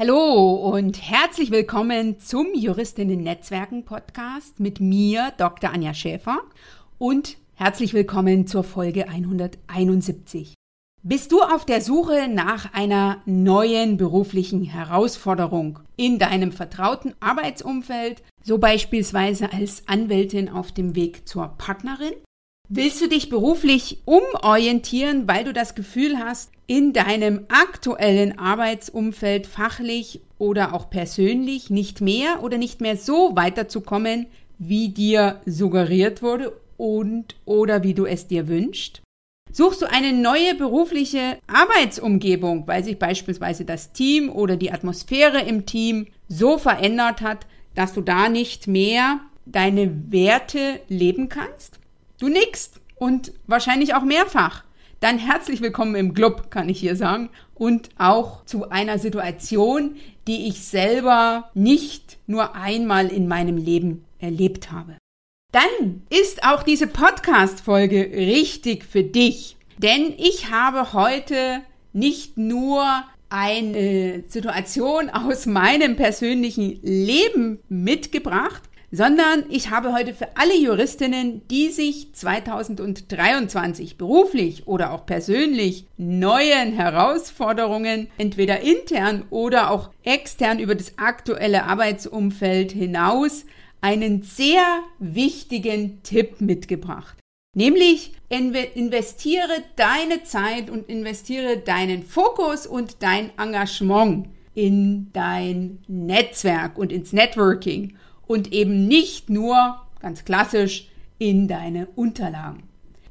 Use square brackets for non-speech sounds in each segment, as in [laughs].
Hallo und herzlich willkommen zum Juristinnen-Netzwerken-Podcast mit mir, Dr. Anja Schäfer, und herzlich willkommen zur Folge 171. Bist du auf der Suche nach einer neuen beruflichen Herausforderung in deinem vertrauten Arbeitsumfeld, so beispielsweise als Anwältin auf dem Weg zur Partnerin? Willst du dich beruflich umorientieren, weil du das Gefühl hast, in deinem aktuellen Arbeitsumfeld fachlich oder auch persönlich nicht mehr oder nicht mehr so weiterzukommen, wie dir suggeriert wurde und oder wie du es dir wünschst? Suchst du eine neue berufliche Arbeitsumgebung, weil sich beispielsweise das Team oder die Atmosphäre im Team so verändert hat, dass du da nicht mehr deine Werte leben kannst? Du nickst und wahrscheinlich auch mehrfach dann herzlich willkommen im Club, kann ich hier sagen. Und auch zu einer Situation, die ich selber nicht nur einmal in meinem Leben erlebt habe. Dann ist auch diese Podcast-Folge richtig für dich. Denn ich habe heute nicht nur eine Situation aus meinem persönlichen Leben mitgebracht, sondern ich habe heute für alle Juristinnen, die sich 2023 beruflich oder auch persönlich neuen Herausforderungen entweder intern oder auch extern über das aktuelle Arbeitsumfeld hinaus einen sehr wichtigen Tipp mitgebracht. Nämlich investiere deine Zeit und investiere deinen Fokus und dein Engagement in dein Netzwerk und ins Networking und eben nicht nur ganz klassisch in deine Unterlagen.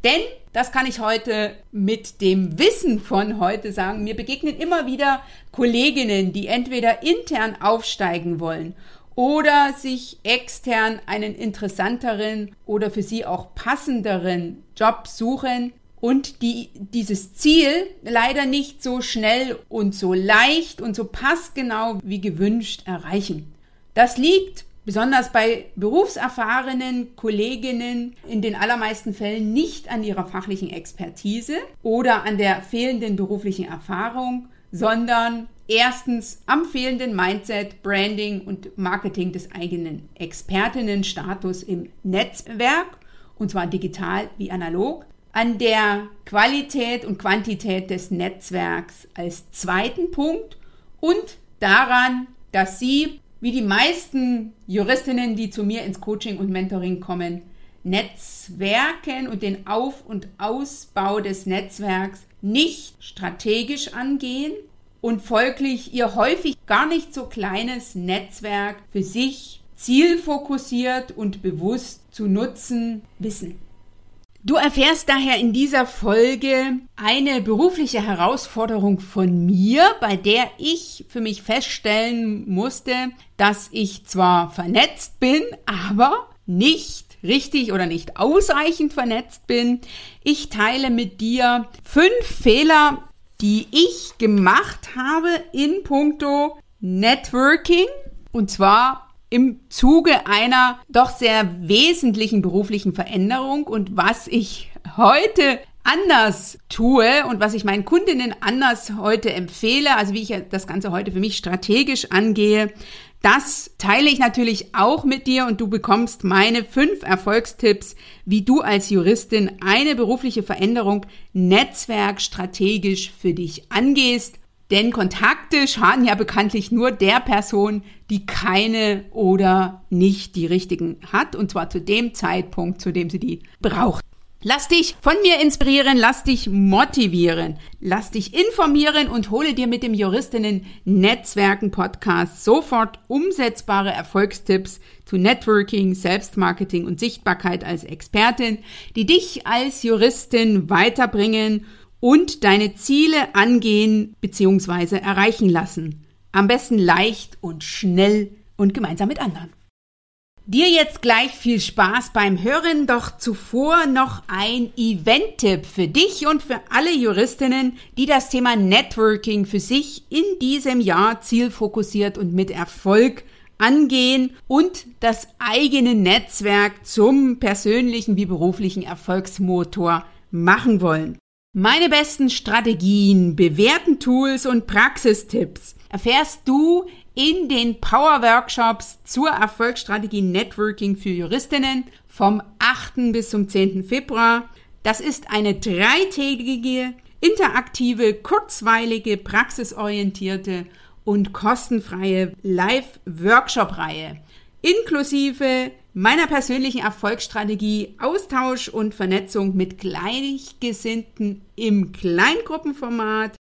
Denn, das kann ich heute mit dem Wissen von heute sagen, mir begegnen immer wieder Kolleginnen, die entweder intern aufsteigen wollen oder sich extern einen interessanteren oder für sie auch passenderen Job suchen und die dieses Ziel leider nicht so schnell und so leicht und so passgenau wie gewünscht erreichen. Das liegt besonders bei berufserfahrenen Kolleginnen in den allermeisten Fällen nicht an ihrer fachlichen Expertise oder an der fehlenden beruflichen Erfahrung, sondern erstens am fehlenden Mindset, Branding und Marketing des eigenen Expertinnenstatus im Netzwerk, und zwar digital wie analog, an der Qualität und Quantität des Netzwerks als zweiten Punkt und daran, dass sie wie die meisten Juristinnen, die zu mir ins Coaching und Mentoring kommen, Netzwerken und den Auf- und Ausbau des Netzwerks nicht strategisch angehen und folglich ihr häufig gar nicht so kleines Netzwerk für sich zielfokussiert und bewusst zu nutzen wissen. Du erfährst daher in dieser Folge eine berufliche Herausforderung von mir, bei der ich für mich feststellen musste, dass ich zwar vernetzt bin, aber nicht richtig oder nicht ausreichend vernetzt bin. Ich teile mit dir fünf Fehler, die ich gemacht habe in puncto Networking und zwar im Zuge einer doch sehr wesentlichen beruflichen Veränderung und was ich heute anders tue und was ich meinen Kundinnen anders heute empfehle, also wie ich das Ganze heute für mich strategisch angehe, das teile ich natürlich auch mit dir und du bekommst meine fünf Erfolgstipps, wie du als Juristin eine berufliche Veränderung netzwerkstrategisch für dich angehst denn Kontakte schaden ja bekanntlich nur der Person, die keine oder nicht die richtigen hat. Und zwar zu dem Zeitpunkt, zu dem sie die braucht. Lass dich von mir inspirieren, lass dich motivieren, lass dich informieren und hole dir mit dem Juristinnen Netzwerken Podcast sofort umsetzbare Erfolgstipps zu Networking, Selbstmarketing und Sichtbarkeit als Expertin, die dich als Juristin weiterbringen und deine Ziele angehen bzw. erreichen lassen. Am besten leicht und schnell und gemeinsam mit anderen. Dir jetzt gleich viel Spaß beim Hören, doch zuvor noch ein Event-Tipp für dich und für alle Juristinnen, die das Thema Networking für sich in diesem Jahr zielfokussiert und mit Erfolg angehen und das eigene Netzwerk zum persönlichen wie beruflichen Erfolgsmotor machen wollen. Meine besten Strategien, bewährten Tools und Praxistipps erfährst du in den Power Workshops zur Erfolgsstrategie Networking für Juristinnen vom 8. bis zum 10. Februar. Das ist eine dreitägige, interaktive, kurzweilige, praxisorientierte und kostenfreie Live-Workshop-Reihe inklusive meiner persönlichen Erfolgsstrategie, Austausch und Vernetzung mit Gleichgesinnten im Kleingruppenformat,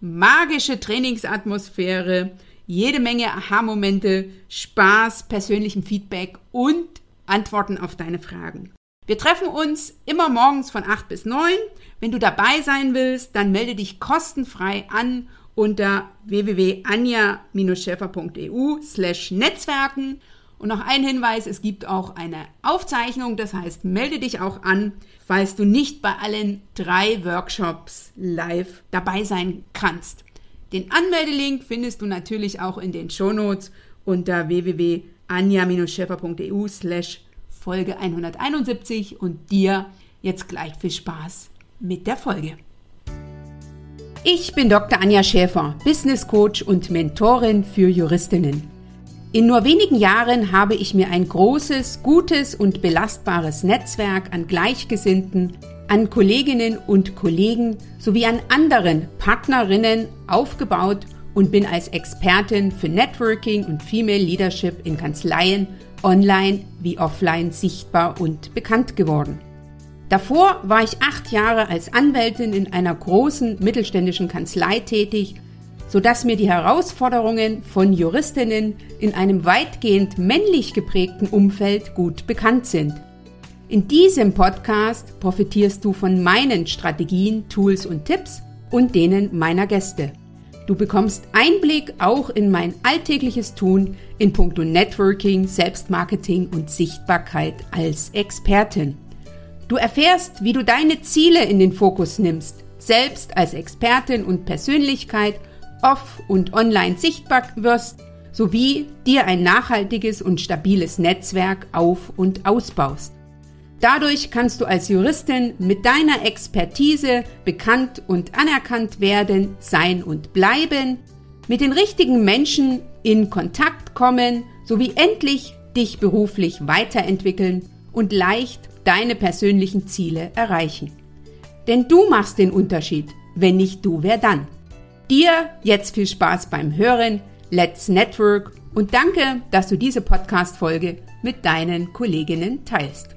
magische Trainingsatmosphäre, jede Menge Aha-Momente, Spaß, persönlichem Feedback und Antworten auf deine Fragen. Wir treffen uns immer morgens von 8 bis 9. Wenn du dabei sein willst, dann melde dich kostenfrei an unter www.anja-schäfer.eu slash Netzwerken und noch ein Hinweis, es gibt auch eine Aufzeichnung, das heißt, melde dich auch an, falls du nicht bei allen drei Workshops live dabei sein kannst. Den Anmeldelink findest du natürlich auch in den Shownotes unter www.anja-scheffer.eu slash Folge 171 und dir jetzt gleich viel Spaß mit der Folge. Ich bin Dr. Anja Schäfer, Business Coach und Mentorin für Juristinnen. In nur wenigen Jahren habe ich mir ein großes, gutes und belastbares Netzwerk an Gleichgesinnten, an Kolleginnen und Kollegen sowie an anderen Partnerinnen aufgebaut und bin als Expertin für Networking und Female Leadership in Kanzleien online wie offline sichtbar und bekannt geworden. Davor war ich acht Jahre als Anwältin in einer großen mittelständischen Kanzlei tätig sodass mir die Herausforderungen von Juristinnen in einem weitgehend männlich geprägten Umfeld gut bekannt sind. In diesem Podcast profitierst du von meinen Strategien, Tools und Tipps und denen meiner Gäste. Du bekommst Einblick auch in mein alltägliches Tun in puncto Networking, Selbstmarketing und Sichtbarkeit als Expertin. Du erfährst, wie du deine Ziele in den Fokus nimmst, selbst als Expertin und Persönlichkeit – off- und online sichtbar wirst, sowie dir ein nachhaltiges und stabiles Netzwerk auf- und ausbaust. Dadurch kannst du als Juristin mit deiner Expertise bekannt und anerkannt werden, sein und bleiben, mit den richtigen Menschen in Kontakt kommen, sowie endlich dich beruflich weiterentwickeln und leicht deine persönlichen Ziele erreichen. Denn du machst den Unterschied. Wenn nicht du, wer dann? Dir jetzt viel Spaß beim Hören, Let's Network und danke, dass du diese Podcast-Folge mit deinen Kolleginnen teilst.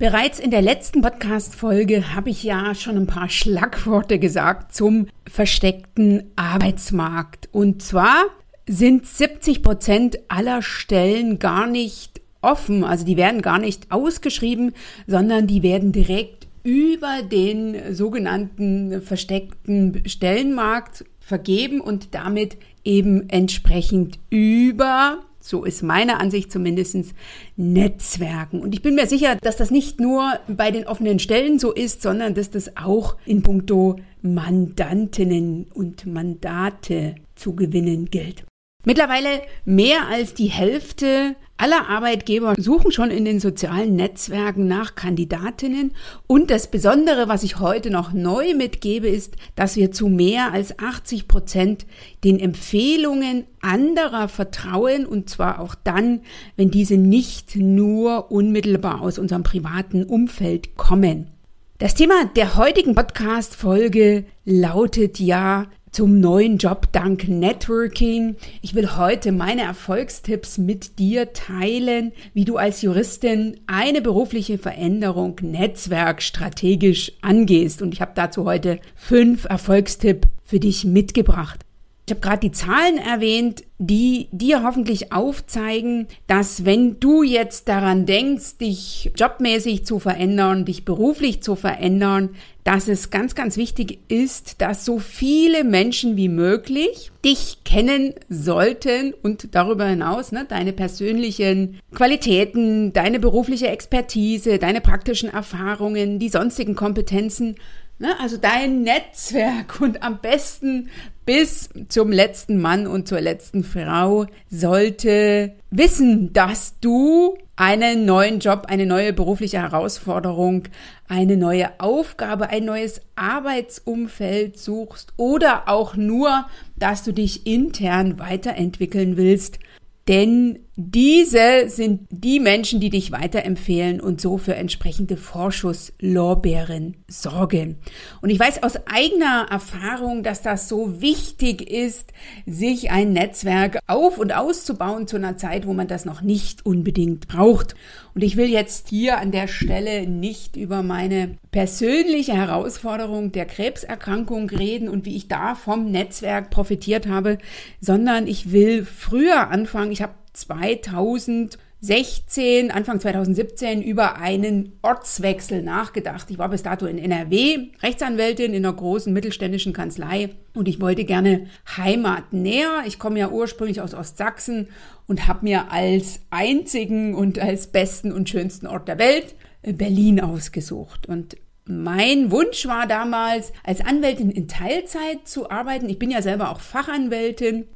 Bereits in der letzten Podcast-Folge habe ich ja schon ein paar Schlagworte gesagt zum versteckten Arbeitsmarkt. Und zwar sind 70 Prozent aller Stellen gar nicht offen, also die werden gar nicht ausgeschrieben, sondern die werden direkt über den sogenannten versteckten Stellenmarkt vergeben und damit eben entsprechend über so ist meine Ansicht zumindest Netzwerken. Und ich bin mir sicher, dass das nicht nur bei den offenen Stellen so ist, sondern dass das auch in puncto Mandantinnen und Mandate zu gewinnen gilt. Mittlerweile mehr als die Hälfte aller Arbeitgeber suchen schon in den sozialen Netzwerken nach Kandidatinnen. Und das Besondere, was ich heute noch neu mitgebe, ist, dass wir zu mehr als 80 Prozent den Empfehlungen anderer vertrauen. Und zwar auch dann, wenn diese nicht nur unmittelbar aus unserem privaten Umfeld kommen. Das Thema der heutigen Podcast-Folge lautet ja zum neuen Job dank Networking. Ich will heute meine Erfolgstipps mit dir teilen, wie du als Juristin eine berufliche Veränderung netzwerkstrategisch angehst. Und ich habe dazu heute fünf Erfolgstipps für dich mitgebracht. Ich habe gerade die Zahlen erwähnt, die dir hoffentlich aufzeigen, dass wenn du jetzt daran denkst, dich jobmäßig zu verändern, dich beruflich zu verändern, dass es ganz, ganz wichtig ist, dass so viele Menschen wie möglich dich kennen sollten und darüber hinaus ne, deine persönlichen Qualitäten, deine berufliche Expertise, deine praktischen Erfahrungen, die sonstigen Kompetenzen Ne? Also dein Netzwerk und am besten bis zum letzten Mann und zur letzten Frau sollte wissen, dass du einen neuen Job, eine neue berufliche Herausforderung, eine neue Aufgabe, ein neues Arbeitsumfeld suchst oder auch nur, dass du dich intern weiterentwickeln willst. Denn diese sind die Menschen, die dich weiterempfehlen und so für entsprechende Vorschusslorbeeren sorgen. Und ich weiß aus eigener Erfahrung, dass das so wichtig ist, sich ein Netzwerk auf und auszubauen zu einer Zeit, wo man das noch nicht unbedingt braucht. Und ich will jetzt hier an der Stelle nicht über meine persönliche Herausforderung der Krebserkrankung reden und wie ich da vom Netzwerk profitiert habe, sondern ich will früher anfangen. Ich habe 2016, Anfang 2017 über einen Ortswechsel nachgedacht. Ich war bis dato in NRW Rechtsanwältin in einer großen mittelständischen Kanzlei und ich wollte gerne heimatnäher. Ich komme ja ursprünglich aus Ostsachsen und habe mir als einzigen und als besten und schönsten Ort der Welt äh, Berlin ausgesucht. Und mein Wunsch war damals, als Anwältin in Teilzeit zu arbeiten. Ich bin ja selber auch Fachanwältin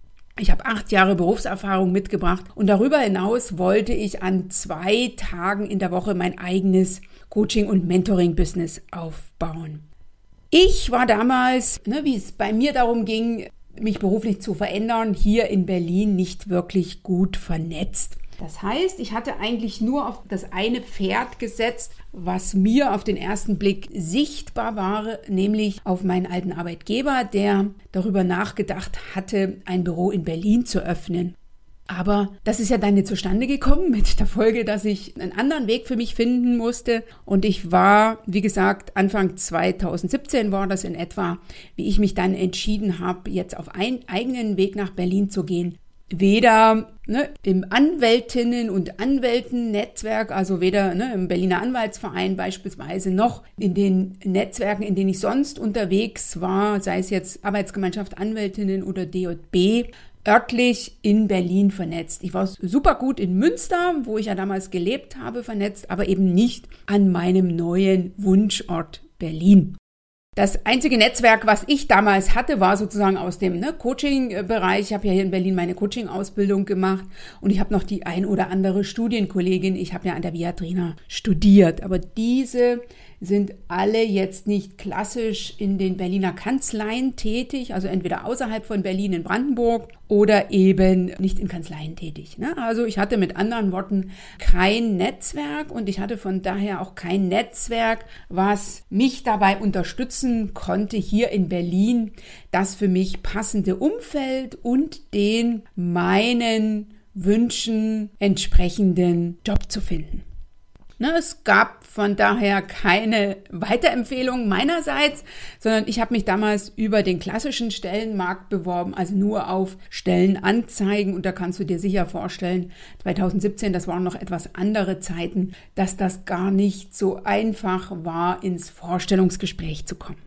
ich habe acht Jahre Berufserfahrung mitgebracht und darüber hinaus wollte ich an zwei Tagen in der Woche mein eigenes Coaching- und Mentoring-Business aufbauen. Ich war damals, ne, wie es bei mir darum ging, mich beruflich zu verändern, hier in Berlin nicht wirklich gut vernetzt. Das heißt, ich hatte eigentlich nur auf das eine Pferd gesetzt, was mir auf den ersten Blick sichtbar war, nämlich auf meinen alten Arbeitgeber, der darüber nachgedacht hatte, ein Büro in Berlin zu öffnen. Aber das ist ja dann nicht zustande gekommen [laughs] mit der Folge, dass ich einen anderen Weg für mich finden musste. Und ich war, wie gesagt, Anfang 2017 war das in etwa, wie ich mich dann entschieden habe, jetzt auf einen eigenen Weg nach Berlin zu gehen weder ne, im Anwältinnen- und Anwältennetzwerk, also weder ne, im Berliner Anwaltsverein beispielsweise, noch in den Netzwerken, in denen ich sonst unterwegs war, sei es jetzt Arbeitsgemeinschaft Anwältinnen oder DJB, örtlich in Berlin vernetzt. Ich war super gut in Münster, wo ich ja damals gelebt habe, vernetzt, aber eben nicht an meinem neuen Wunschort Berlin. Das einzige Netzwerk, was ich damals hatte, war sozusagen aus dem ne, Coaching-Bereich. Ich habe ja hier in Berlin meine Coaching-Ausbildung gemacht und ich habe noch die ein oder andere Studienkollegin. Ich habe ja an der Viadrina studiert. Aber diese sind alle jetzt nicht klassisch in den Berliner Kanzleien tätig, also entweder außerhalb von Berlin in Brandenburg oder eben nicht in Kanzleien tätig. Ne? Also ich hatte mit anderen Worten kein Netzwerk und ich hatte von daher auch kein Netzwerk, was mich dabei unterstützen konnte, hier in Berlin das für mich passende Umfeld und den meinen Wünschen entsprechenden Job zu finden. Ne, es gab von daher keine Weiterempfehlung meinerseits, sondern ich habe mich damals über den klassischen Stellenmarkt beworben, also nur auf Stellenanzeigen. Und da kannst du dir sicher vorstellen, 2017, das waren noch etwas andere Zeiten, dass das gar nicht so einfach war, ins Vorstellungsgespräch zu kommen.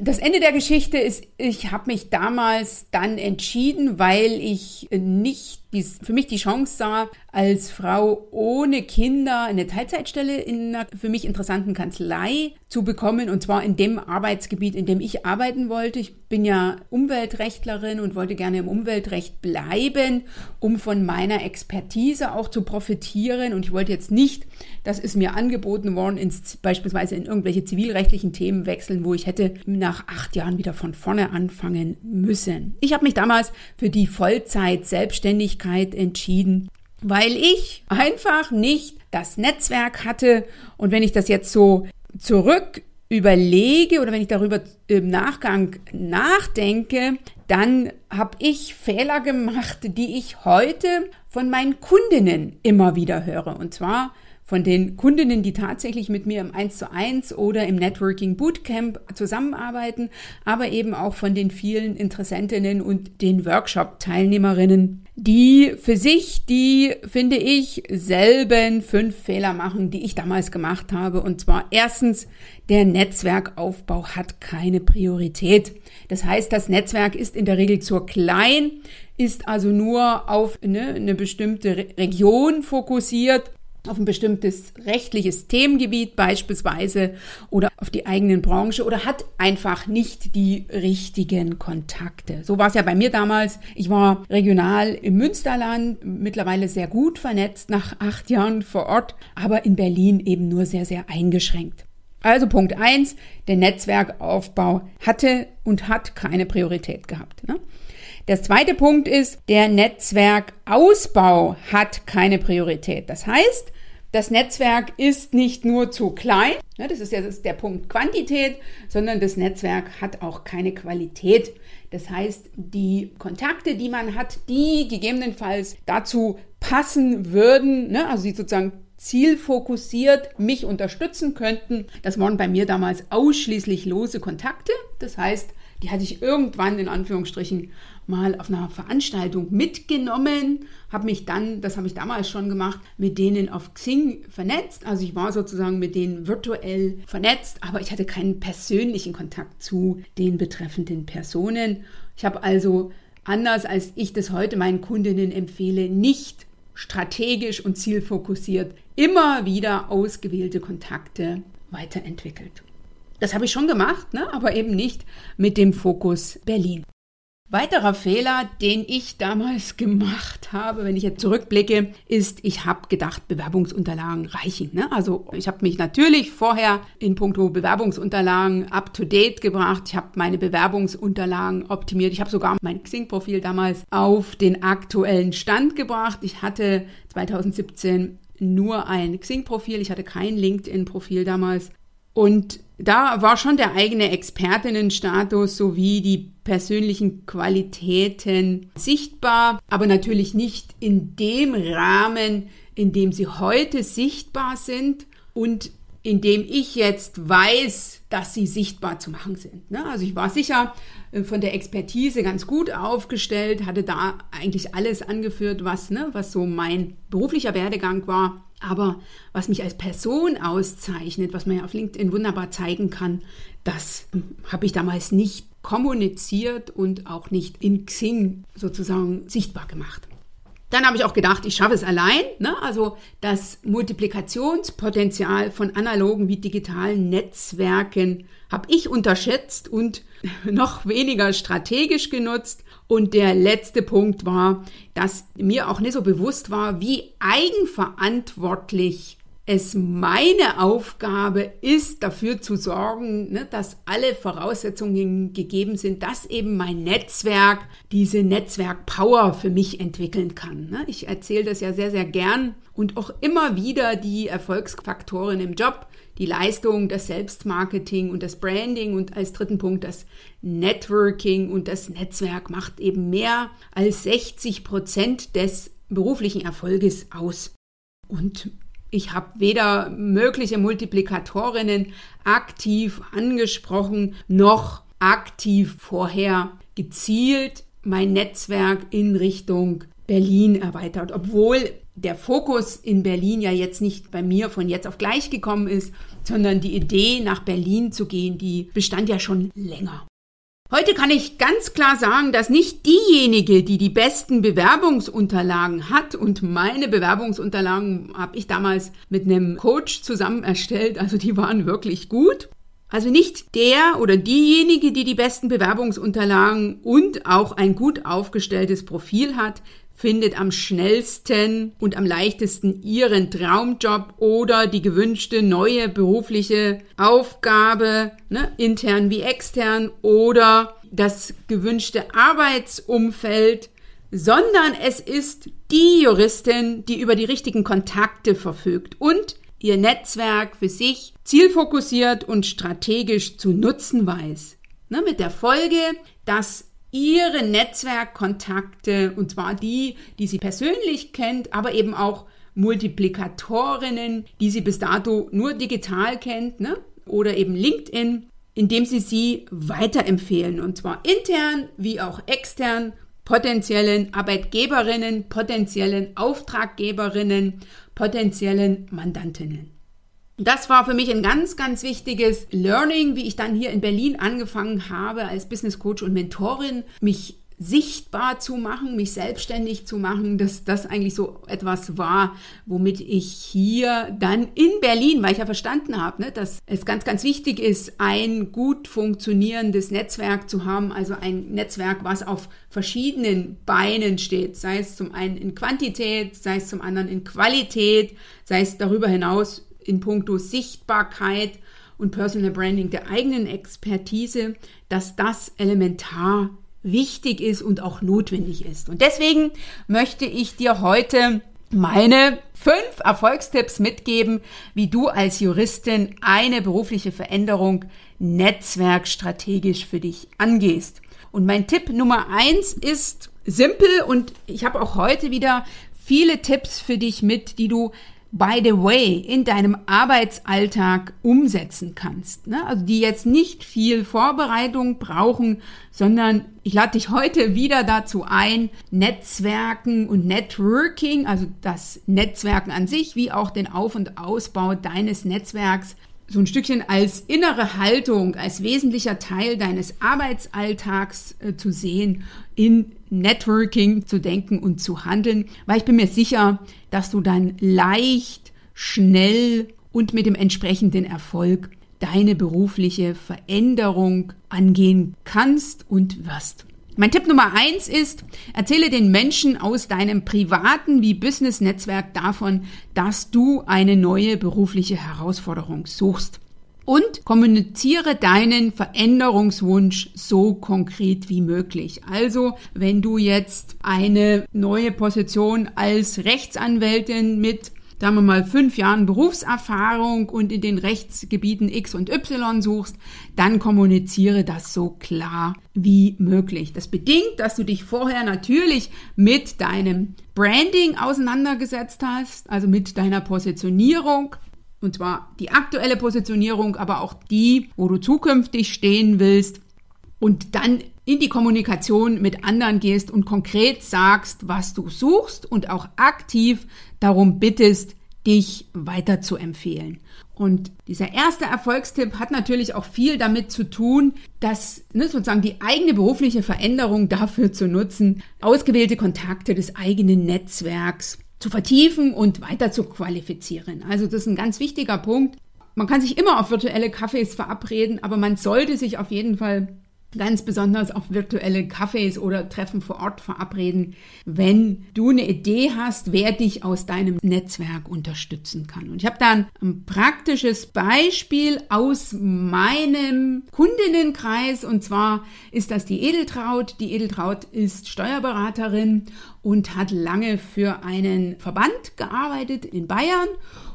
Das Ende der Geschichte ist, ich habe mich damals dann entschieden, weil ich nicht für mich die Chance sah, als Frau ohne Kinder eine Teilzeitstelle in einer für mich interessanten Kanzlei zu bekommen und zwar in dem Arbeitsgebiet, in dem ich arbeiten wollte. Ich bin ja Umweltrechtlerin und wollte gerne im Umweltrecht bleiben, um von meiner Expertise auch zu profitieren und ich wollte jetzt nicht, das ist mir angeboten worden, ins, beispielsweise in irgendwelche zivilrechtlichen Themen wechseln, wo ich hätte nach acht Jahren wieder von vorne anfangen müssen. Ich habe mich damals für die Vollzeit selbstständig Selbstständigkeit entschieden, weil ich einfach nicht das Netzwerk hatte. Und wenn ich das jetzt so zurück überlege oder wenn ich darüber im Nachgang nachdenke, dann habe ich Fehler gemacht, die ich heute von meinen Kundinnen immer wieder höre. Und zwar von den Kundinnen, die tatsächlich mit mir im 1 zu 1 oder im Networking Bootcamp zusammenarbeiten, aber eben auch von den vielen Interessentinnen und den Workshop-Teilnehmerinnen, die für sich die, finde ich, selben fünf Fehler machen, die ich damals gemacht habe. Und zwar erstens, der Netzwerkaufbau hat keine Priorität. Das heißt, das Netzwerk ist in der Regel zu klein, ist also nur auf eine, eine bestimmte Region fokussiert auf ein bestimmtes rechtliches Themengebiet beispielsweise oder auf die eigenen Branche oder hat einfach nicht die richtigen Kontakte. So war es ja bei mir damals. Ich war regional im Münsterland, mittlerweile sehr gut vernetzt nach acht Jahren vor Ort, aber in Berlin eben nur sehr, sehr eingeschränkt. Also Punkt eins: der Netzwerkaufbau hatte und hat keine Priorität gehabt. Ne? Der zweite Punkt ist, der Netzwerkausbau hat keine Priorität. Das heißt, das Netzwerk ist nicht nur zu klein, ne, das ist ja der Punkt Quantität, sondern das Netzwerk hat auch keine Qualität. Das heißt, die Kontakte, die man hat, die gegebenenfalls dazu passen würden, ne, also die sozusagen zielfokussiert mich unterstützen könnten. Das waren bei mir damals ausschließlich lose Kontakte. Das heißt, die hatte ich irgendwann in Anführungsstrichen mal auf einer Veranstaltung mitgenommen, habe mich dann, das habe ich damals schon gemacht, mit denen auf Xing vernetzt. Also ich war sozusagen mit denen virtuell vernetzt, aber ich hatte keinen persönlichen Kontakt zu den betreffenden Personen. Ich habe also anders als ich das heute meinen Kundinnen empfehle, nicht strategisch und zielfokussiert immer wieder ausgewählte Kontakte weiterentwickelt. Das habe ich schon gemacht, ne? aber eben nicht mit dem Fokus Berlin. Weiterer Fehler, den ich damals gemacht habe, wenn ich jetzt zurückblicke, ist, ich habe gedacht, Bewerbungsunterlagen reichen. Ne? Also ich habe mich natürlich vorher in puncto Bewerbungsunterlagen up-to-date gebracht. Ich habe meine Bewerbungsunterlagen optimiert. Ich habe sogar mein Xing-Profil damals auf den aktuellen Stand gebracht. Ich hatte 2017 nur ein Xing-Profil. Ich hatte kein LinkedIn-Profil damals. Und da war schon der eigene Expertinnenstatus sowie die persönlichen Qualitäten sichtbar, aber natürlich nicht in dem Rahmen, in dem sie heute sichtbar sind. Und in dem ich jetzt weiß, dass sie sichtbar zu machen sind. Ne? Also ich war sicher äh, von der Expertise ganz gut aufgestellt, hatte da eigentlich alles angeführt, was, ne, was so mein beruflicher Werdegang war. Aber was mich als Person auszeichnet, was man ja auf LinkedIn wunderbar zeigen kann, das hm, habe ich damals nicht kommuniziert und auch nicht in Xing sozusagen sichtbar gemacht. Dann habe ich auch gedacht, ich schaffe es allein. Ne? Also das Multiplikationspotenzial von analogen wie digitalen Netzwerken habe ich unterschätzt und [laughs] noch weniger strategisch genutzt. Und der letzte Punkt war, dass mir auch nicht so bewusst war, wie eigenverantwortlich es meine Aufgabe ist, dafür zu sorgen, ne, dass alle Voraussetzungen gegeben sind, dass eben mein Netzwerk diese Netzwerk-Power für mich entwickeln kann. Ne. Ich erzähle das ja sehr, sehr gern und auch immer wieder die Erfolgsfaktoren im Job, die Leistung, das Selbstmarketing und das Branding und als dritten Punkt das Networking und das Netzwerk macht eben mehr als 60 Prozent des beruflichen Erfolges aus. Und ich habe weder mögliche Multiplikatorinnen aktiv angesprochen, noch aktiv vorher gezielt mein Netzwerk in Richtung Berlin erweitert, obwohl der Fokus in Berlin ja jetzt nicht bei mir von jetzt auf gleich gekommen ist, sondern die Idee nach Berlin zu gehen, die bestand ja schon länger. Heute kann ich ganz klar sagen, dass nicht diejenige, die die besten Bewerbungsunterlagen hat, und meine Bewerbungsunterlagen habe ich damals mit einem Coach zusammen erstellt, also die waren wirklich gut. Also nicht der oder diejenige, die die besten Bewerbungsunterlagen und auch ein gut aufgestelltes Profil hat, findet am schnellsten und am leichtesten ihren Traumjob oder die gewünschte neue berufliche Aufgabe, ne, intern wie extern, oder das gewünschte Arbeitsumfeld, sondern es ist die Juristin, die über die richtigen Kontakte verfügt und ihr Netzwerk für sich zielfokussiert und strategisch zu nutzen weiß. Ne, mit der Folge, dass ihre Netzwerkkontakte, und zwar die, die sie persönlich kennt, aber eben auch Multiplikatorinnen, die sie bis dato nur digital kennt, ne? oder eben LinkedIn, indem sie sie weiterempfehlen, und zwar intern wie auch extern, potenziellen Arbeitgeberinnen, potenziellen Auftraggeberinnen, potenziellen Mandantinnen. Das war für mich ein ganz, ganz wichtiges Learning, wie ich dann hier in Berlin angefangen habe, als Business Coach und Mentorin, mich sichtbar zu machen, mich selbstständig zu machen, dass das eigentlich so etwas war, womit ich hier dann in Berlin, weil ich ja verstanden habe, ne, dass es ganz, ganz wichtig ist, ein gut funktionierendes Netzwerk zu haben, also ein Netzwerk, was auf verschiedenen Beinen steht, sei es zum einen in Quantität, sei es zum anderen in Qualität, sei es darüber hinaus in puncto Sichtbarkeit und Personal Branding der eigenen Expertise, dass das elementar wichtig ist und auch notwendig ist. Und deswegen möchte ich dir heute meine fünf Erfolgstipps mitgeben, wie du als Juristin eine berufliche Veränderung netzwerkstrategisch für dich angehst. Und mein Tipp Nummer eins ist simpel und ich habe auch heute wieder viele Tipps für dich mit, die du by the way, in deinem Arbeitsalltag umsetzen kannst. Ne? Also die jetzt nicht viel Vorbereitung brauchen, sondern ich lade dich heute wieder dazu ein, Netzwerken und Networking, also das Netzwerken an sich, wie auch den Auf- und Ausbau deines Netzwerks so ein Stückchen als innere Haltung, als wesentlicher Teil deines Arbeitsalltags äh, zu sehen, in Networking zu denken und zu handeln, weil ich bin mir sicher, dass du dann leicht, schnell und mit dem entsprechenden Erfolg deine berufliche Veränderung angehen kannst und wirst. Mein Tipp Nummer eins ist, erzähle den Menschen aus deinem privaten wie Business-Netzwerk davon, dass du eine neue berufliche Herausforderung suchst. Und kommuniziere deinen Veränderungswunsch so konkret wie möglich. Also, wenn du jetzt eine neue Position als Rechtsanwältin mit sagen wir mal, fünf Jahren Berufserfahrung und in den Rechtsgebieten X und Y suchst, dann kommuniziere das so klar wie möglich. Das bedingt, dass du dich vorher natürlich mit deinem Branding auseinandergesetzt hast, also mit deiner Positionierung. Und zwar die aktuelle Positionierung, aber auch die, wo du zukünftig stehen willst. Und dann in die Kommunikation mit anderen gehst und konkret sagst, was du suchst und auch aktiv darum bittest, dich weiter zu empfehlen. Und dieser erste Erfolgstipp hat natürlich auch viel damit zu tun, dass ne, sozusagen die eigene berufliche Veränderung dafür zu nutzen, ausgewählte Kontakte des eigenen Netzwerks zu vertiefen und weiter zu qualifizieren. Also das ist ein ganz wichtiger Punkt. Man kann sich immer auf virtuelle Cafés verabreden, aber man sollte sich auf jeden Fall ganz besonders auf virtuelle Cafés oder Treffen vor Ort verabreden, wenn du eine Idee hast, wer dich aus deinem Netzwerk unterstützen kann. Und ich habe da ein, praktisches Beispiel aus meinem Kundinnenkreis und zwar ist das die Edeltraut. Die Edeltraut ist Steuerberaterin und hat lange für einen Verband gearbeitet in Bayern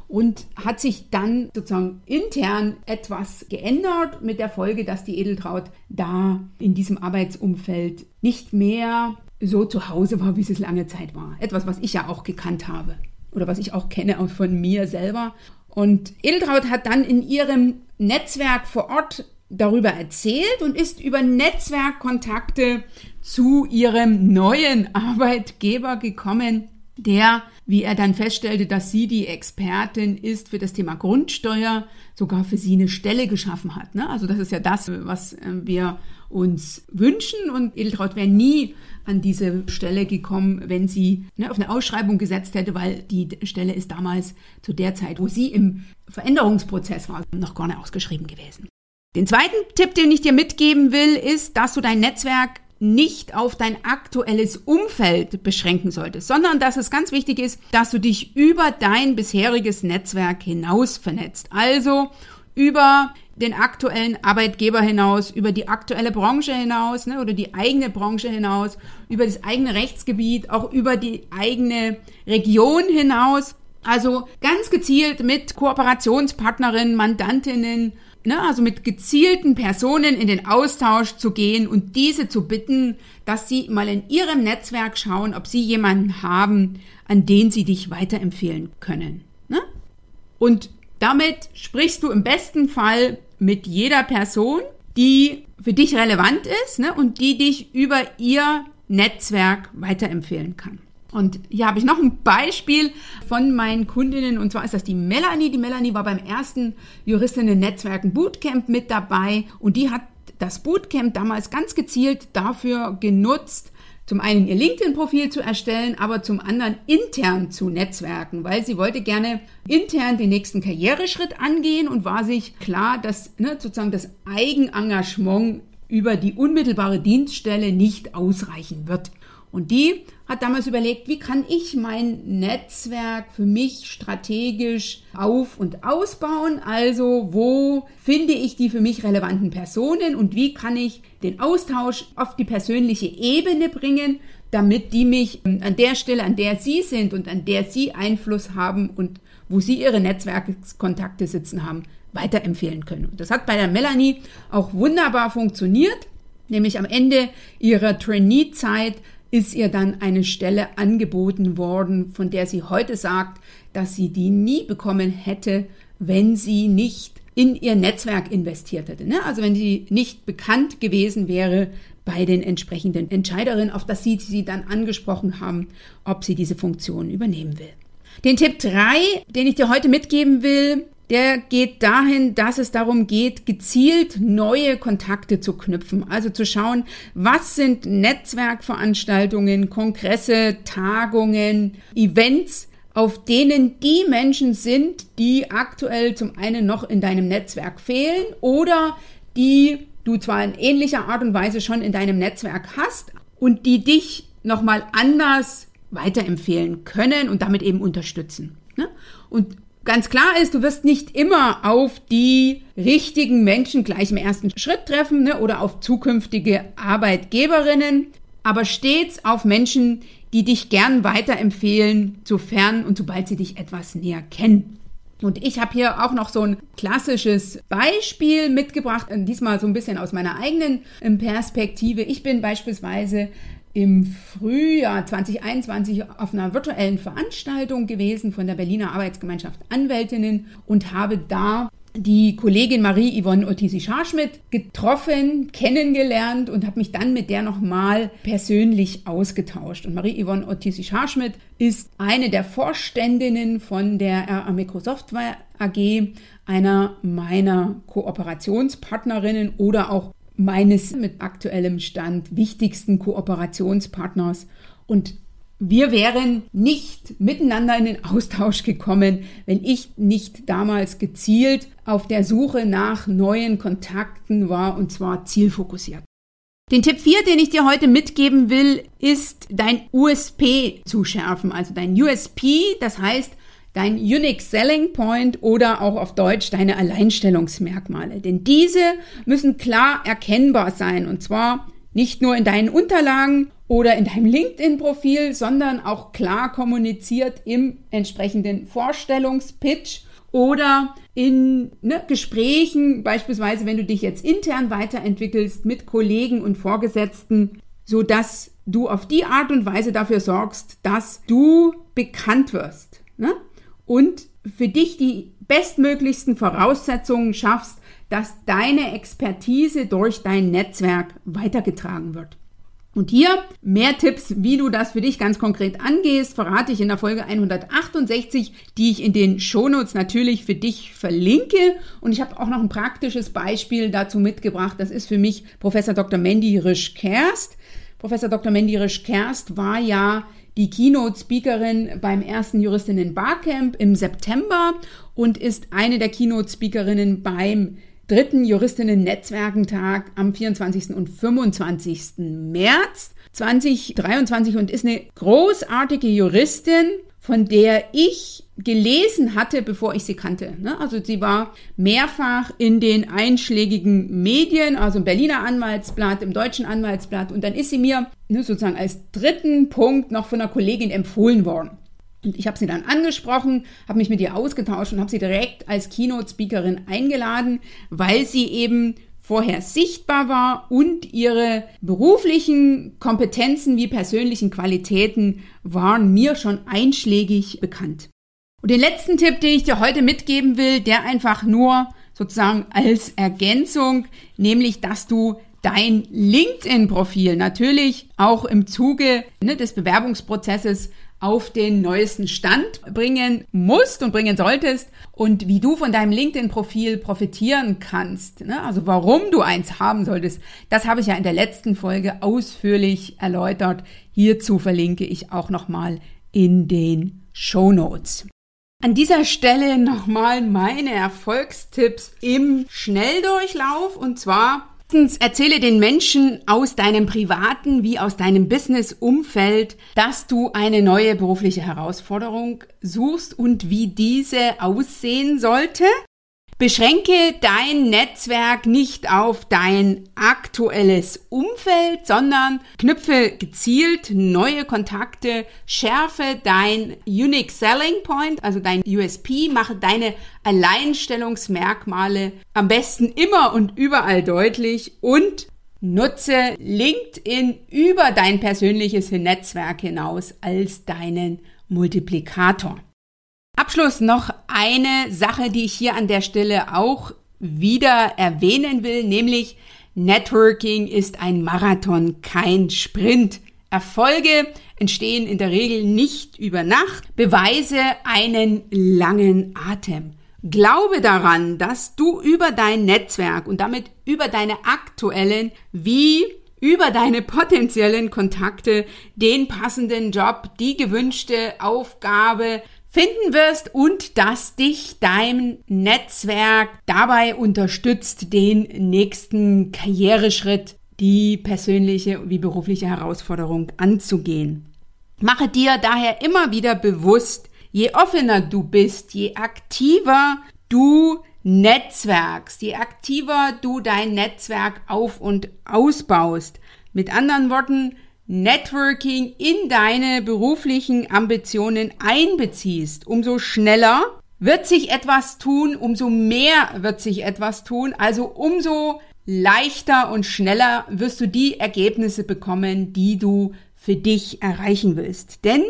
und hat sich dann sozusagen intern etwas geändert mit der Folge, dass die Edeltraut da in diesem Arbeitsumfeld nicht mehr so zu Hause war, wie es lange Zeit war. Etwas, was ich ja auch gekannt habe oder was ich auch kenne auch von mir selber. Und Edeltraut hat dann in ihrem Netzwerk vor Ort darüber erzählt und ist über Netzwerkkontakte zu ihrem neuen Arbeitgeber gekommen, der, wie er dann feststellte, dass sie die Expertin ist für das Thema Grundsteuer, sogar für sie eine Stelle geschaffen hat. Ne? Also das ist ja das, was äh, wir uns wünschen und Edeltraut wäre nie an diese Stelle gekommen, wenn sie ne, auf eine Ausschreibung gesetzt hätte, weil die Stelle ist damals zu der Zeit, wo sie im Veränderungsprozess war, noch gar nicht ausgeschrieben gewesen. Den zweiten Tipp, den ich dir mitgeben will, ist, dass du dein Netzwerk nicht auf dein aktuelles Umfeld beschränken solltest, sondern dass es ganz wichtig ist, dass du dich über dein bisheriges Netzwerk hinaus vernetzt. Also über den aktuellen Arbeitgeber hinaus, über die aktuelle Branche hinaus ne, oder die eigene Branche hinaus, über das eigene Rechtsgebiet, auch über die eigene Region hinaus. Also ganz gezielt mit Kooperationspartnerinnen, Mandantinnen, ne, also mit gezielten Personen in den Austausch zu gehen und diese zu bitten, dass sie mal in ihrem Netzwerk schauen, ob sie jemanden haben, an den sie dich weiterempfehlen können. Ne? Und damit sprichst du im besten Fall mit jeder Person, die für dich relevant ist ne, und die dich über ihr Netzwerk weiterempfehlen kann. Und hier habe ich noch ein Beispiel von meinen Kundinnen und zwar ist das die Melanie. Die Melanie war beim ersten Juristinnen-Netzwerken Bootcamp mit dabei und die hat das Bootcamp damals ganz gezielt dafür genutzt, zum einen ihr LinkedIn-Profil zu erstellen, aber zum anderen intern zu netzwerken, weil sie wollte gerne intern den nächsten Karriereschritt angehen und war sich klar, dass ne, sozusagen das Eigenengagement über die unmittelbare Dienststelle nicht ausreichen wird. Und die hat damals überlegt, wie kann ich mein Netzwerk für mich strategisch auf und ausbauen? Also wo finde ich die für mich relevanten Personen und wie kann ich den Austausch auf die persönliche Ebene bringen, damit die mich ähm, an der Stelle, an der sie sind und an der sie Einfluss haben und wo sie ihre Netzwerkkontakte sitzen haben, weiterempfehlen können. Und das hat bei der Melanie auch wunderbar funktioniert, nämlich am Ende ihrer Trainee-Zeit ist ihr dann eine Stelle angeboten worden, von der sie heute sagt, dass sie die nie bekommen hätte, wenn sie nicht in ihr Netzwerk investiert hätte. Ne? Also wenn sie nicht bekannt gewesen wäre bei den entsprechenden Entscheiderinnen, auf das sie sie dann angesprochen haben, ob sie diese Funktion übernehmen will. Den Tipp 3, den ich dir heute mitgeben will, der geht dahin, dass es darum geht, gezielt neue Kontakte zu knüpfen. Also zu schauen, was sind Netzwerkveranstaltungen, Kongresse, Tagungen, Events, auf denen die Menschen sind, die aktuell zum einen noch in deinem Netzwerk fehlen oder die du zwar in ähnlicher Art und Weise schon in deinem Netzwerk hast und die dich nochmal anders weiterempfehlen können und damit eben unterstützen. Ne? Und Ganz klar ist, du wirst nicht immer auf die richtigen Menschen gleich im ersten Schritt treffen ne, oder auf zukünftige Arbeitgeberinnen, aber stets auf Menschen, die dich gern weiterempfehlen, sofern und sobald sie dich etwas näher kennen. Und ich habe hier auch noch so ein klassisches Beispiel mitgebracht, diesmal so ein bisschen aus meiner eigenen ähm, Perspektive. Ich bin beispielsweise im Frühjahr 2021 auf einer virtuellen Veranstaltung gewesen von der Berliner Arbeitsgemeinschaft Anwältinnen und habe da die Kollegin Marie-Yvonne Otisi-Scharschmidt getroffen, kennengelernt und habe mich dann mit der nochmal persönlich ausgetauscht. Und Marie-Yvonne Otisi-Scharschmidt ist eine der Vorständinnen von der RA Microsoftware AG, einer meiner Kooperationspartnerinnen oder auch meines mit aktuellem Stand wichtigsten Kooperationspartners. Und wir wären nicht miteinander in den Austausch gekommen, wenn ich nicht damals gezielt auf der Suche nach neuen Kontakten war und zwar zielfokussiert. Den Tipp 4, den ich dir heute mitgeben will, ist dein USP zu schärfen, also dein USP, das heißt dein Unique Selling Point oder auch auf Deutsch deine Alleinstellungsmerkmale. Denn diese müssen klar erkennbar sein und zwar nicht nur in deinen Unterlagen oder in deinem LinkedIn-Profil, sondern auch klar kommuniziert im entsprechenden Vorstellungspitch oder in ne, Gesprächen, beispielsweise wenn du dich jetzt intern weiterentwickelst mit Kollegen und Vorgesetzten, so dass du auf die Art und Weise dafür sorgst, dass du bekannt wirst. Ne? Und für dich die bestmöglichsten Voraussetzungen schaffst, dass deine Expertise durch dein Netzwerk weitergetragen wird. Und hier mehr Tipps, wie du das für dich ganz konkret angehst, verrate ich in der Folge 168, die ich in den Shownotes natürlich für dich verlinke. Und ich habe auch noch ein praktisches Beispiel dazu mitgebracht. Das ist für mich Professor Dr. Mandy Risch-Kerst. Professor Dr. Mandy Risch-Kerst war ja die Keynote-Speakerin beim ersten Juristinnen Barcamp im September und ist eine der Keynote-Speakerinnen beim dritten Juristinnen-Netzwerkentag am 24. und 25. März 2023 und ist eine großartige Juristin, von der ich gelesen hatte, bevor ich sie kannte. Ne? Also sie war mehrfach in den einschlägigen Medien, also im Berliner Anwaltsblatt, im Deutschen Anwaltsblatt und dann ist sie mir ne, sozusagen als dritten Punkt noch von einer Kollegin empfohlen worden. Und ich habe sie dann angesprochen, habe mich mit ihr ausgetauscht und habe sie direkt als Keynote-Speakerin eingeladen, weil sie eben vorher sichtbar war und ihre beruflichen Kompetenzen wie persönlichen Qualitäten waren mir schon einschlägig bekannt. Und den letzten Tipp, den ich dir heute mitgeben will, der einfach nur sozusagen als Ergänzung, nämlich, dass du dein LinkedIn-Profil natürlich auch im Zuge ne, des Bewerbungsprozesses auf den neuesten Stand bringen musst und bringen solltest und wie du von deinem LinkedIn-Profil profitieren kannst. Ne? Also warum du eins haben solltest, das habe ich ja in der letzten Folge ausführlich erläutert. Hierzu verlinke ich auch nochmal in den Show Notes. An dieser Stelle nochmal meine Erfolgstipps im Schnelldurchlauf und zwar erzähle den Menschen aus deinem privaten wie aus deinem Business-Umfeld, dass du eine neue berufliche Herausforderung suchst und wie diese aussehen sollte. Beschränke dein Netzwerk nicht auf dein aktuelles Umfeld, sondern knüpfe gezielt neue Kontakte, schärfe dein Unique Selling Point, also dein USP, mache deine Alleinstellungsmerkmale am besten immer und überall deutlich und nutze LinkedIn über dein persönliches Netzwerk hinaus als deinen Multiplikator. Abschluss noch eine Sache, die ich hier an der Stelle auch wieder erwähnen will, nämlich Networking ist ein Marathon, kein Sprint. Erfolge entstehen in der Regel nicht über Nacht, beweise einen langen Atem. Glaube daran, dass du über dein Netzwerk und damit über deine aktuellen wie über deine potenziellen Kontakte den passenden Job, die gewünschte Aufgabe finden wirst und dass dich dein Netzwerk dabei unterstützt, den nächsten Karriereschritt, die persönliche wie berufliche Herausforderung anzugehen. Mache dir daher immer wieder bewusst, je offener du bist, je aktiver du netzwerkst, je aktiver du dein Netzwerk auf und ausbaust. Mit anderen Worten, Networking in deine beruflichen Ambitionen einbeziehst, umso schneller wird sich etwas tun, umso mehr wird sich etwas tun, also umso leichter und schneller wirst du die Ergebnisse bekommen, die du für dich erreichen willst. Denn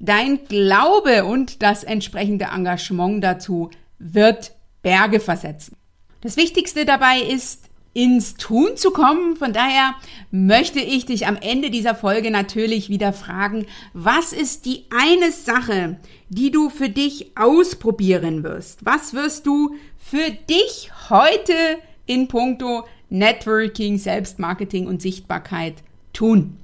dein Glaube und das entsprechende Engagement dazu wird Berge versetzen. Das Wichtigste dabei ist, ins Tun zu kommen. Von daher möchte ich dich am Ende dieser Folge natürlich wieder fragen, was ist die eine Sache, die du für dich ausprobieren wirst? Was wirst du für dich heute in puncto Networking, Selbstmarketing und Sichtbarkeit tun?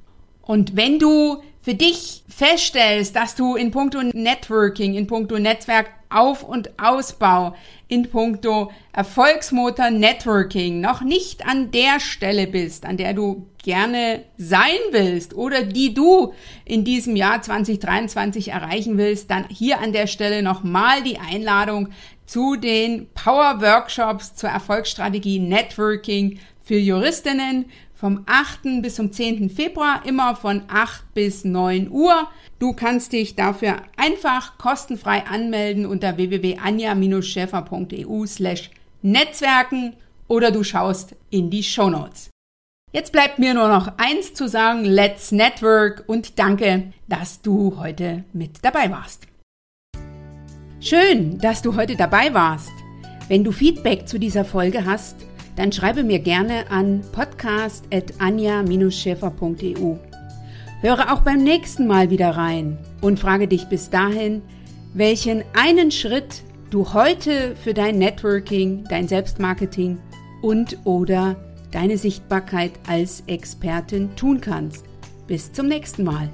Und wenn du für dich feststellst, dass du in puncto Networking, in puncto Netzwerk auf- und Ausbau, in puncto Erfolgsmotor Networking noch nicht an der Stelle bist, an der du gerne sein willst oder die du in diesem Jahr 2023 erreichen willst, dann hier an der Stelle nochmal die Einladung zu den Power Workshops zur Erfolgsstrategie Networking für Juristinnen vom 8. bis zum 10. Februar, immer von 8 bis 9 Uhr. Du kannst dich dafür einfach kostenfrei anmelden unter www.anja-schäfer.eu slash Netzwerken oder du schaust in die Show Notes. Jetzt bleibt mir nur noch eins zu sagen, let's network und danke, dass du heute mit dabei warst. Schön, dass du heute dabei warst. Wenn du Feedback zu dieser Folge hast, dann schreibe mir gerne an podcast.anja-schäfer.eu. Höre auch beim nächsten Mal wieder rein und frage dich bis dahin, welchen einen Schritt du heute für dein Networking, dein Selbstmarketing und oder deine Sichtbarkeit als Expertin tun kannst. Bis zum nächsten Mal.